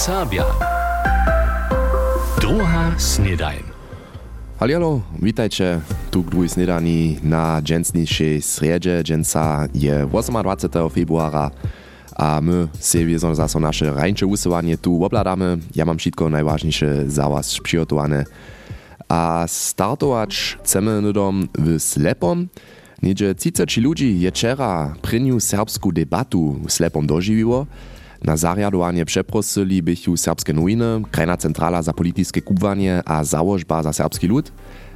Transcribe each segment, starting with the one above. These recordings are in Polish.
Serbia. Druga snedajn. Halialo, witajcie tu k snedani na dżęsniejszej sredzie. Dżęsa je 28. februara, a my sobie zase nasze rańcze usuwanie tu obladamy. Ja mam wszystko najważniejsze za was przygotowane. A startować chcemy nudom w Slepom. Niedzie 30 ludzi je wczera prynju serbsku debatu w Slepom dożywiło. Na zariadowanie przeprosili bychu serbskie nowiny, krajna centrala za polityckie kubwanie a założba za serbski lud.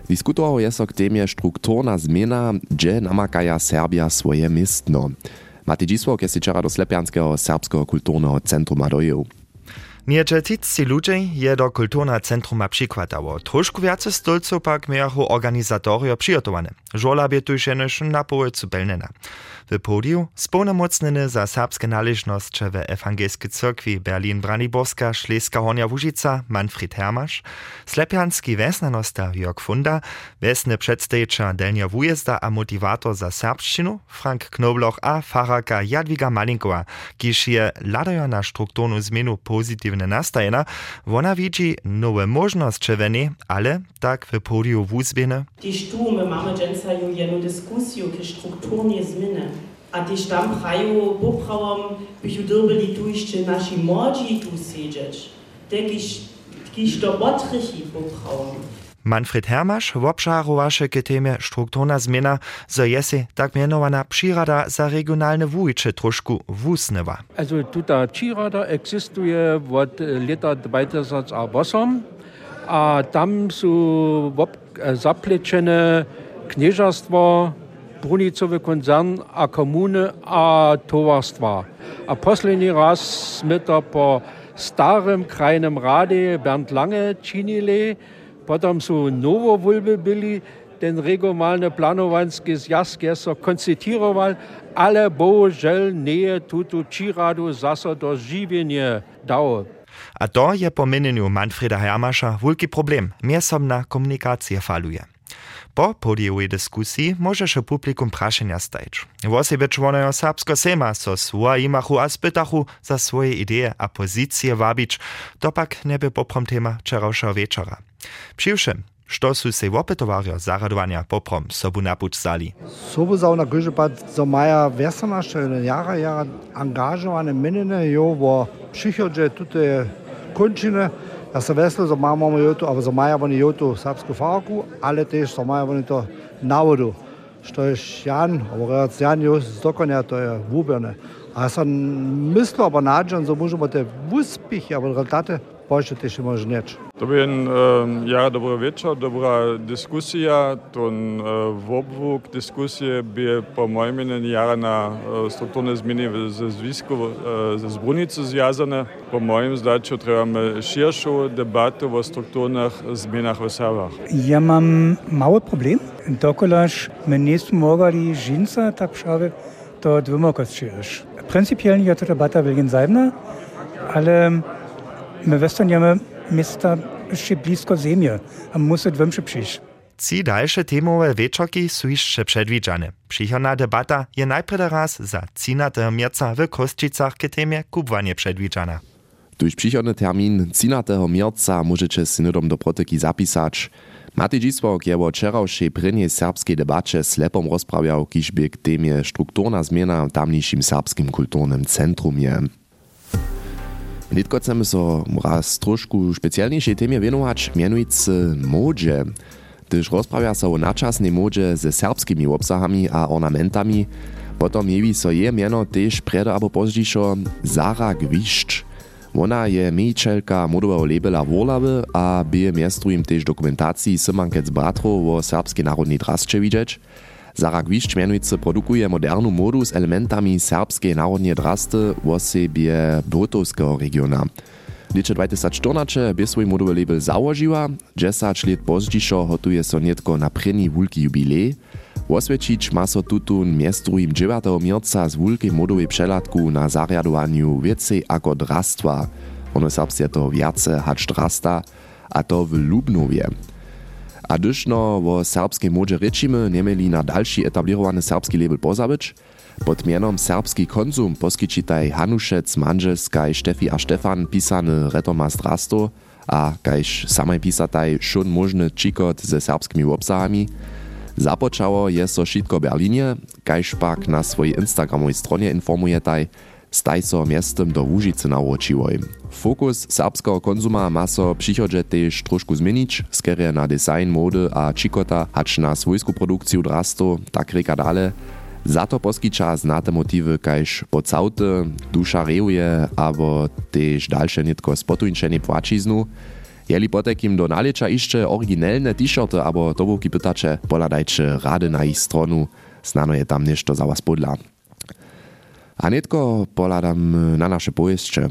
Diskutował jest k temie strukturna zmiana, gdzie namakaja Serbia swoje miestno. Matej Dzisłok jest wczera do Slepianskiego Serbskiego Kulturnego Centrum dojeł. Niecze tisci ludzie je do kulturna centruma przykładało. Troszkę więcej stolców pak miało organizatorio przygotowane. Żola by tu jeszcze na połowcu pelnena. W podiu spełnomocneny za serbskie należności w Ewangelskiej Cyrkwi Berlin-Braniborska Szleska Hornia Łużyca Manfred Hermasz, slepianski wesnanosta Jörg Funda, wesny przedstawiciel Delnia Wujezda a motivator za serbszczynu Frank Knobloch a faraka Jadwiga Malinkowa, kiż je ladają na strukturną zmianę pozytywne nastajena, wona widzi nowe możności w ale tak w podiu wuzbiene. Tyż tu my mamy dżęca jedną dyskusję k strukturnie zmiany. A tyż tam prają poprawom, bychu dyrbili tu jeszcze nasi młodzi tu siedzieć. Tekiż, kiż to potrychi poprawom. Manfred Hermasz wobžarowaše k temie strukturna zmiana, zo jesi tak mianowana przyrada za regionalne wujcze troszkę wusnewa. Also tuta przyrada existuje od lata 2008, a tam są zapleczone knieżarstwo, brunicowy koncern, a komuny, a towarstwa. A poslední raz jsme to po starym krajnym radzie Bernd Lange činili, Potom sú novovoľby byli, ten regionálny planowanski zjazd so konstatiroval, ale bohužel nie je túto číradu zase do živenia dał. A to je po meneniu Manfreda Hermasza wielki problem. Miesobna komunikacja faluje. Po podiejowej dyskusji może się publikum praszenia stajeć. Wosebie członojo serbsko sema so imachu a spytachu za swoje idee a pozycje wabić, to pak nie by poprom tema wczorajszego wieczora. Přiwšem, što su se opetovario zaradovania poprom sobu napučzali. Sobu za na gojže za maja vesanaše jara jara angažovane menine jo vo přichodže tute končine. Ja se vesel za maja mamo jotu, a za maja oni jotu srpsku farku, ale tež za maja oni to navodu. Što je Jan, aber Jan jo z dokonja, to je vuberne. A ja sam mislil, aber nađen, za možemo te uspih, aber rezultate Polsce też może nie. To je en ja, dobro večer, dobra diskusija. Ton e, v obvuk diskusije bi po mojem mnenju jara na e, strukturne zmeni za zvisku, e, za zbrunico zjazane. Po mojem zdaću trebamo širšu debatu o strukturnih zmenah v Savah. Ja imam malo problem, dokolaž me nisu mogli žinca tak šave, to dvoma kot širiš. Principijalno je to debata veljen zajemna, ali me vestan je me miasta jeszcze blisko ziemi, a musi dwomsze przyjść. Ci dalsze temowe wieczorki są jeszcze przedwidziane. Przychodna debata je najpierw raz za 13 mierca w Kościcach k temie kubwanie przedwidziana. Tuż przychodny termin 13 mierca możecie synodom do protoki zapisać. Matej Dzisłok je o wczorajszej prynie serbskiej debacie slepom rozprawiał, kiż by k temie strukturna zmiana w tamniejszym serbskim kulturnym centrum je. Nitko chcemy so raz trošku specjalniejszej temie wienować, mianujcy modzie. Gdyż rozprawia so o naczasnej modzie ze serbskimi obsahami a ornamentami, potom jewi so je miano też prede albo pozdźiszo Zara Gwiszcz. Ona je miejczelka modowego labela Wurlaby, a bije miestrujem też dokumentacji Symankec bratrów o serbskiej narodnej drasce widzieć. Zara Gwiszcz produkuje modernu modu z elementami serbskiej narodnej drasty w osobie Błotowskiego regiona. Licze 2014 by swój modowy label założyła, 10 lat pozdźiszo hotuje so nietko na prynny wulki jubilej. Osvědčić ma so tutun miestrujem 9. mierca z wulkej modowej przelatku na zariadowaniu więcej ako drastwa. Ono serbskie to wiace hacz drasta, a to w Lubnowie. A gdyż no o serbskiej modzie rečimy, nie mieli na dalszy etablirowany serbski label pozabyć, Pod mienom Serbski konzum poskyčitaj Hanušec, Manželska i Štefi a Štefan pisany Retomast Rasto. A kajž samaj pisataj šun možny čikot ze serbskimi obsahami. Započało je so šitko Berlinie, kajž pak na swojej Instagramovej stronie informujetaj, staj so miestem do Łužice naučiłoj. Fokus serbskiego konzuma ma so przychodzie też troszkę zmienić, skierie na design, mody a čikota, hacz na swojską produkcję drastu, tak reka dalej, za to poskyča znate motywy kajž pocałty, dusza reuje, abo też dalsze nitko spotujniczenie płaciznu. Jeli potekim do nalecza jeszcze oryginalne t-shirty, abo tobuki pytacze, poladajcie rady na ich stronu, znano je tam nešto za was podla. A nitko poladam na nasze powieście.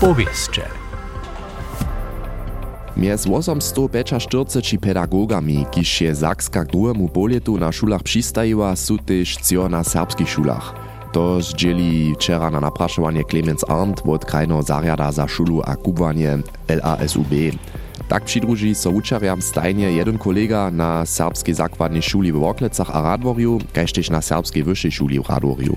Powieście. Mjez 845 pedagogami, kiž je Zakska k druhému polietu na šulach přistajiła, sú tež cio na serbskich šulach. To zdjeli včera na naprašovanie Clemens Arndt od krajného zariada za šulu a kubwanie LASUB. Tak přidruží so učariam stajnie jeden kolega na serbskiej zakładnej szuli w Woklecach a Radworju, tež na serbskiej wyższej szuli w Radworju.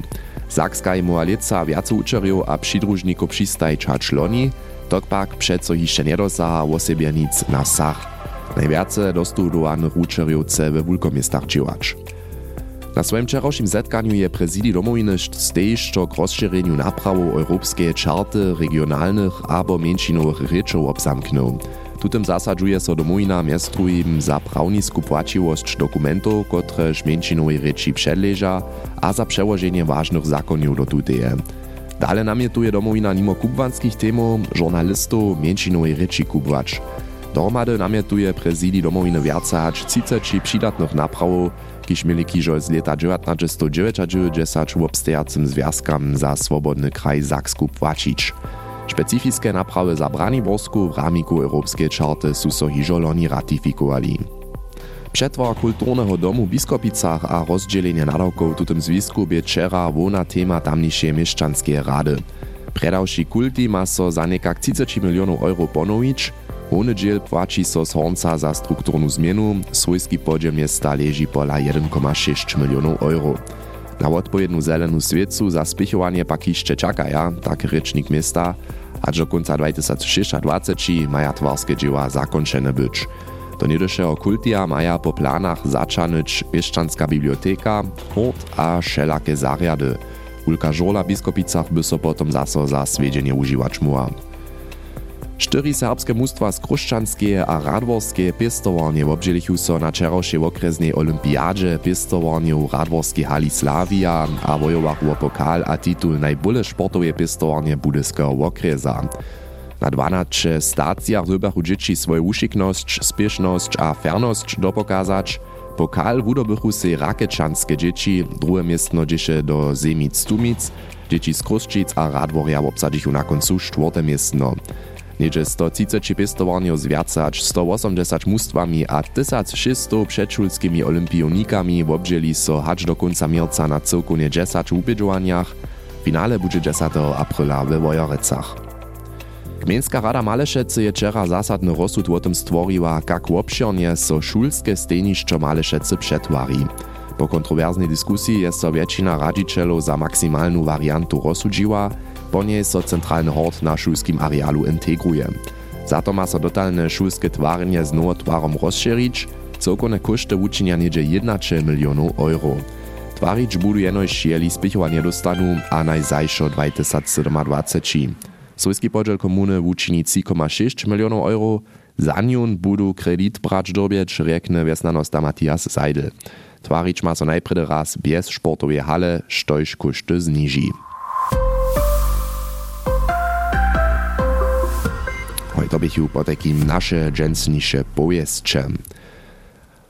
Zakska je mualica viaco učariów a přidružníkov přistajča čloni, Tok pak přeco hišće nedosaha osebjenic na sach. Najviace dostudowanych učerjów chce we wulkomiestach dźiwać. Na swoim wczorajszym zetkaniu je prezydii domowiny stejż k rozszerzeniu naprawu europejskiej czarty regionalnych albo mniejszinowych ryczów obzamknął. Tutem zasadżuje so domowina miastrujim za prawnisku płaciwość dokumentów, kotreż mniejszinowej rzeczy przedleża, a za przełożenie ważnych zakoniów do tuteje. Dale namietuje domowina nimo kubwanskich temów, żurnalistów, mięcinowej rzeczy kubwać. Dohromady namietuje prezydii domowiny wiace hać 30 przydatnych naprawów, kiż mieli kiżo z lata 1999 w obstajacym związkam za swobodny kraj Zaksku płacić. Specyficzne naprawy za Braniborsku w ramiku europejskiej czarty są so hiżo ratifikowali. Przetwar kulturnego domu w Biskopicach a rozdzielenie nadawków w tym związku wona tema tamniejszej mieszczanskie rady. Predawszy kulti ma so za nekak 30 milionów euro ponowić, Hony dziel płaci so z Hornca za strukturnu zmienu, swojski podziel miasta leży pola 1,6 milionów euro. Na odpowiednią zeleną świecu za spichowanie pak jeszcze czekaja, tak rycznik miasta, a do końca 2026 maja twarskie dzieła zakończone być. Do niedešeho kultia maja po planach začanyć Pieszczanska biblioteka, hort a všelaké zariady. Ulka žorla biskopicach by so potom zaso za svedenie užiwać muła. Čtyri serbskie mustwa z a Radworskie pistowarnie obdzielichu so na czerowszej okresnej olimpiadzie pistowarniu Radworskie hali Slavia a wojowach o pokal a titul najbole sportowe pistowarnie Budyskiego okresa. Na 12 stacjach wybachu dzieci swoją uszikność, spieszność a ferność dopokazać. Pokal wudobychu se rakeczanskie dzieci, drugie miestno dziesze do Zemic Tumic, dzieci z Kruszczyc a Radworia obsadzichu na końcu czwarte miestno. Niedzie 130 pistowarniów zwiacać 180 mustwami a 1600 przedszulskimi olimpionikami obdzieli so hacz do końca mierca na całkonie 10 ubiedżowaniach. Finale będzie 10 aprila we Wojorecach. Gmejnska rada Malešece je wczera zasadny rozsud o tym stworiła, jak obširnie so szulskie stejnišćo Malešece przetwari. Po kontrowersnej dyskusji jest so většina radzicielów za maksymalną wariantu rozsudziła, po niej so centralny hort na szulskim arealu integruje. Za to ma so dotalne szulskie twarnie z nowotwarom rozszerzyć, całkowne koszty uczynia niedzie 11 milionów euro. Twarić budu jenoś jeli spichowanie dostanu, a najzajszo 2027. Swojski podziel komuny uczyni 3,6 milionów euro. Za nią budu kredit brać dobieć, rekne wiesnanosta Matthias Seidel. Twarić ma so najpredy raz bez sportowej hale, sztojś koszty zniży. To bych po takim nasze dżęsnisze powieszcze.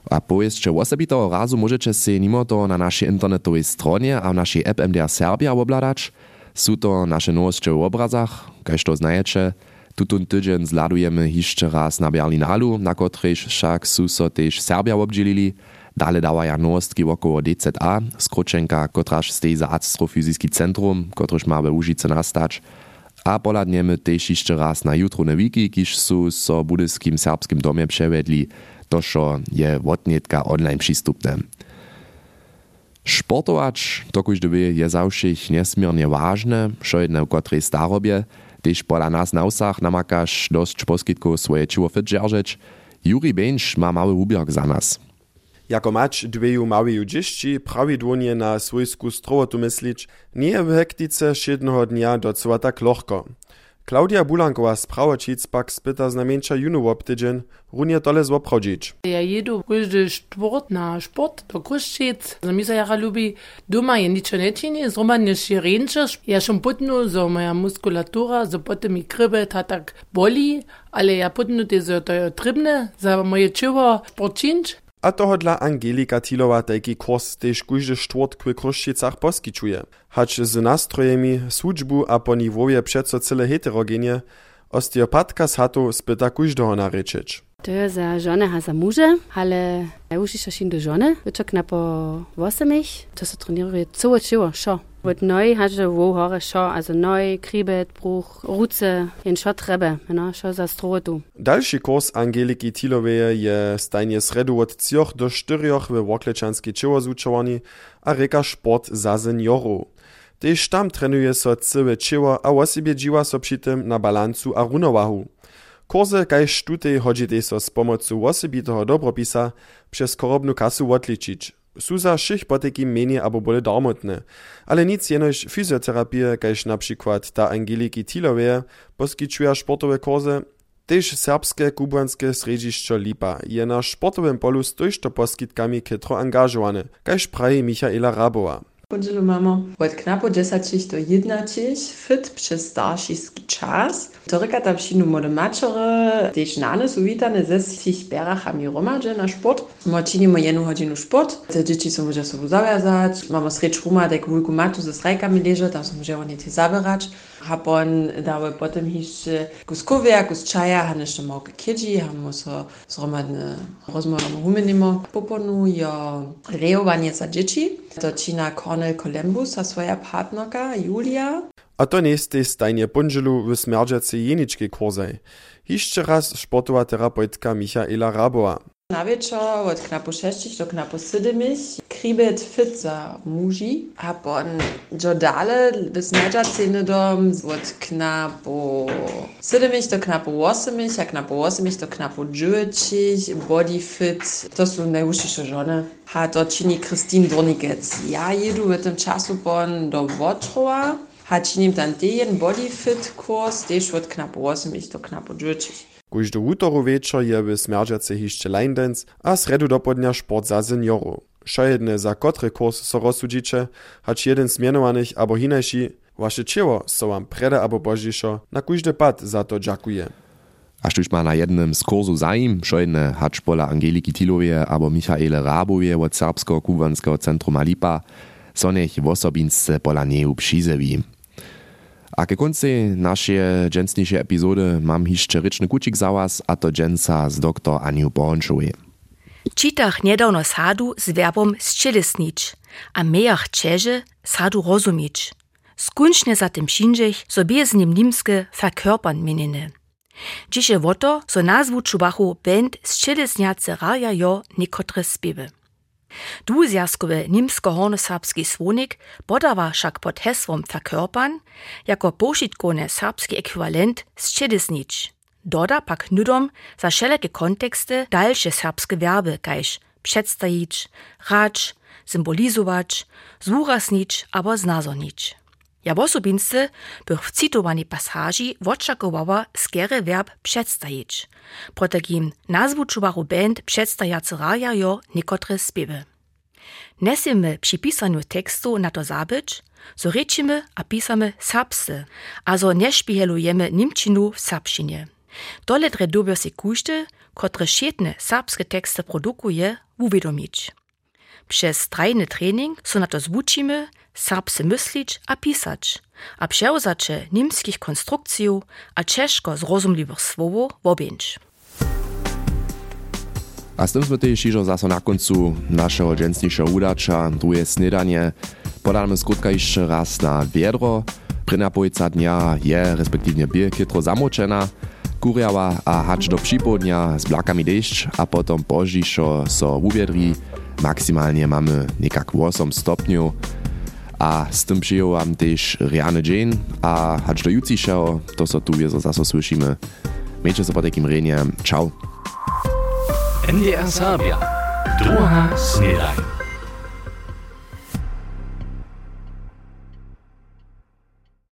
A powieszcze osobitego razu możecie się mimo to na naszej internetowej stronie a w naszej app MDR Serbia obladać. Sú to naše nowości w obrazach, kaž to znajecie. Tutun tydzień zladujemy jeszcze raz na Berlinalu, na kotryż však sú so też Serbia obdzielili. Dale dawaja nowostki wokoło DZA, skrócenka, kotraż stej za centrum, kotryż ma we nastać. A poladniemy też jeszcze raz na jutro na wiki, kiż sú so budyskim serbskim domie przewiedli. tożo je wotnietka online przystupne. Sportować, to kuźdy wie, je zawszych niesmiernie ważne, što jedne w kotrej starobie, gdyż pola nas na usach namakasz dość poskitku swoje ciło fit Juri Bench ma mały ubiork za nas. Jako mać dweju małeju dzieci prawidłownie na swojsku strowotu myślić, nie w hektice jednego dnia docela tak lochko. Klaudia Bulankowa z Prawočic pak spyta znamieńcza junu obtydzień, runie tole złopchodzić. Ja jedu każdy sport na sport do Kruszczyc. Za mi jara lubi doma je nie czyni, zroma się ręczysz. Ja schon putnu, zo moja muskulatura, zo potem mi krybę ta tak boli, ale ja putnu te zo to trybne, za moje sport czynić. A toho dla Angelika Tilowa taki kurs tež kujže štvort k Kruščicach poskičuje. Hač z nastrojemi, służbu a po niwoje přeco cele heterogenie, osteopatka z hatu spyta kujždoho narečić. To je za žene a za muže, ale najúžiš šin do žene, vyčok na po 8 to sa treniruje celé čivo, šo. Od noj haže wo hore šo, also noj, kribet, bruch, ruce, jen šo trebe, no, šo za strotu. Dalszy kurs Angeliki Tilowej je stajnie sredu od 3 do 4 w Woklečanskiej čivo zučowani, a reka sport za seniorów. Tež tam trenuje so całe čivo, a osibie dziła so przy tym na balancu a runowahu. Kurse kaž tutej hodźite so z pomocą osobitego dobropisa przez korobnu kasu odliczyć. Su za všich menie abo bole darmotne, ale nic jenož fizjoterapie, kaž na przykład ta Angeliki Tilowe, poskyčuje sportowe kursy, Tež serbske kubanskie središćo Lipa je na sportowym polu z tojšto poskitkami ketro angažowane, kaž praje Michaela Rabova. Podzielu mamo od knapo 10 do 11 fit przez staršijski czas. Toryka tam šinu mode mačere, tež nane su vitane ze svih berachami romadže na sport. Mo činimo jednu hodinu sport. Te dzieci są może sobą zawiązać. Mamo sreč ruma, dek wujku matu ze strajkami leže, tam są może oni te zaberać. Hapon dały potem jeszcze kus kovia, kus čaja, han jeszcze małke kiedzi, han muso zromadne rozmowę humenimo. Poponu jo reowanie za dzieci. To čina Cornel Columbus a swoja partnerka Julia. A to nieste stajnie punželu w smerdžace jeničke kursaj. Jeszcze raz sportowa terapeutka Michaela Rabowa. Na wieczór od knapo 6 do knapo 7 kribet fit za muži, a pon jo dale w smerdžace dom od knapo 7 do knapo 8, a knapo 8 do knapo 9 body fit, to są najwyższe żony. A to czyni Christine Dornigec. Ja jedu w tym czasu pon do Wotrowa, a czynim tam ten body fit kurs, też od knapo 8 do knapo 9. Kujždu wutoru večer je w smerdžace hišće Leindens, a sredu dopodnia sport za seniorów. Šajedne za kotre kurs so rozsudžiće, hač jeden zmienowanych abo hinajši, waše čevo so wam prede abo božišo na kujžde pad za to džakuje. A štuž ma na jednym z kursu zajim, šojne hač pola Angeliki Tilowie abo Michaele Rabowie od Serbsko-Kubanskiego Centrum Alipa, so nech w osobince pola přizewi. A ke konci naszej dżensniejszej epizody mam jeszcze ryczny kucik za was, a to dżensa z dr Aniu Bornczowej. Čitach niedawno sadu z verbom zčelesnić, a mejach čeže sadu rozumić. Skunčne za tym šinžech sobie z nim nimske verkörpern menine. Dzisie woto so nazwu czubachu band zčelesniace raja jo niekotre spiewy. Dwuzjazkowy nimsko-hornoserbski słonik podawa však pod hesłom verkörpern jako pošitkone serbski ekwivalent zčelesnić. Doda pak nudom za wszelkie konteksty dalsze serbskie werby, kajż przedstawić, rać, symbolizować, zúraznić albo znazornić. Ja osobince bych w cytowanej pasaži oczekowała skiery verb przedstawić, protegim nazwu czubaru band przedstawiacy raja jo niekotre spiewy. Nesimy przy pisaniu tekstu na to zabyć, so rečimy a pisamy serbscy, also nie szpihelujemy nimčinu w serbšinie. Dre dobio se kušte, kotre šetne serbske tekste produkuje, uvedomić. Przez trajny trening so na to zvučimy, serbscy myslić a pisać, a przełzacze nimskich konstrukcjów a ciężko słowo wobięć. A z tym sme też iżo zaso na końcu naszego dżensniejszego udacza, drugie snedanie. Podamy skrótka jeszcze raz na pojeca dnia je respektywnie bie kitro zamoczena. Kurjała a hacz do z blakami deszcz, a potom požišo so uviedri. Maksymalnie mamy niekak 8 stopniów, a z tym przyjąłam też riany dzień, a hacz do jutrzejszego, to so tu wiezo zaso słyszymy. Miejcie sobie takim renie. Ciao. NDR Sabia. Druga Snedaj.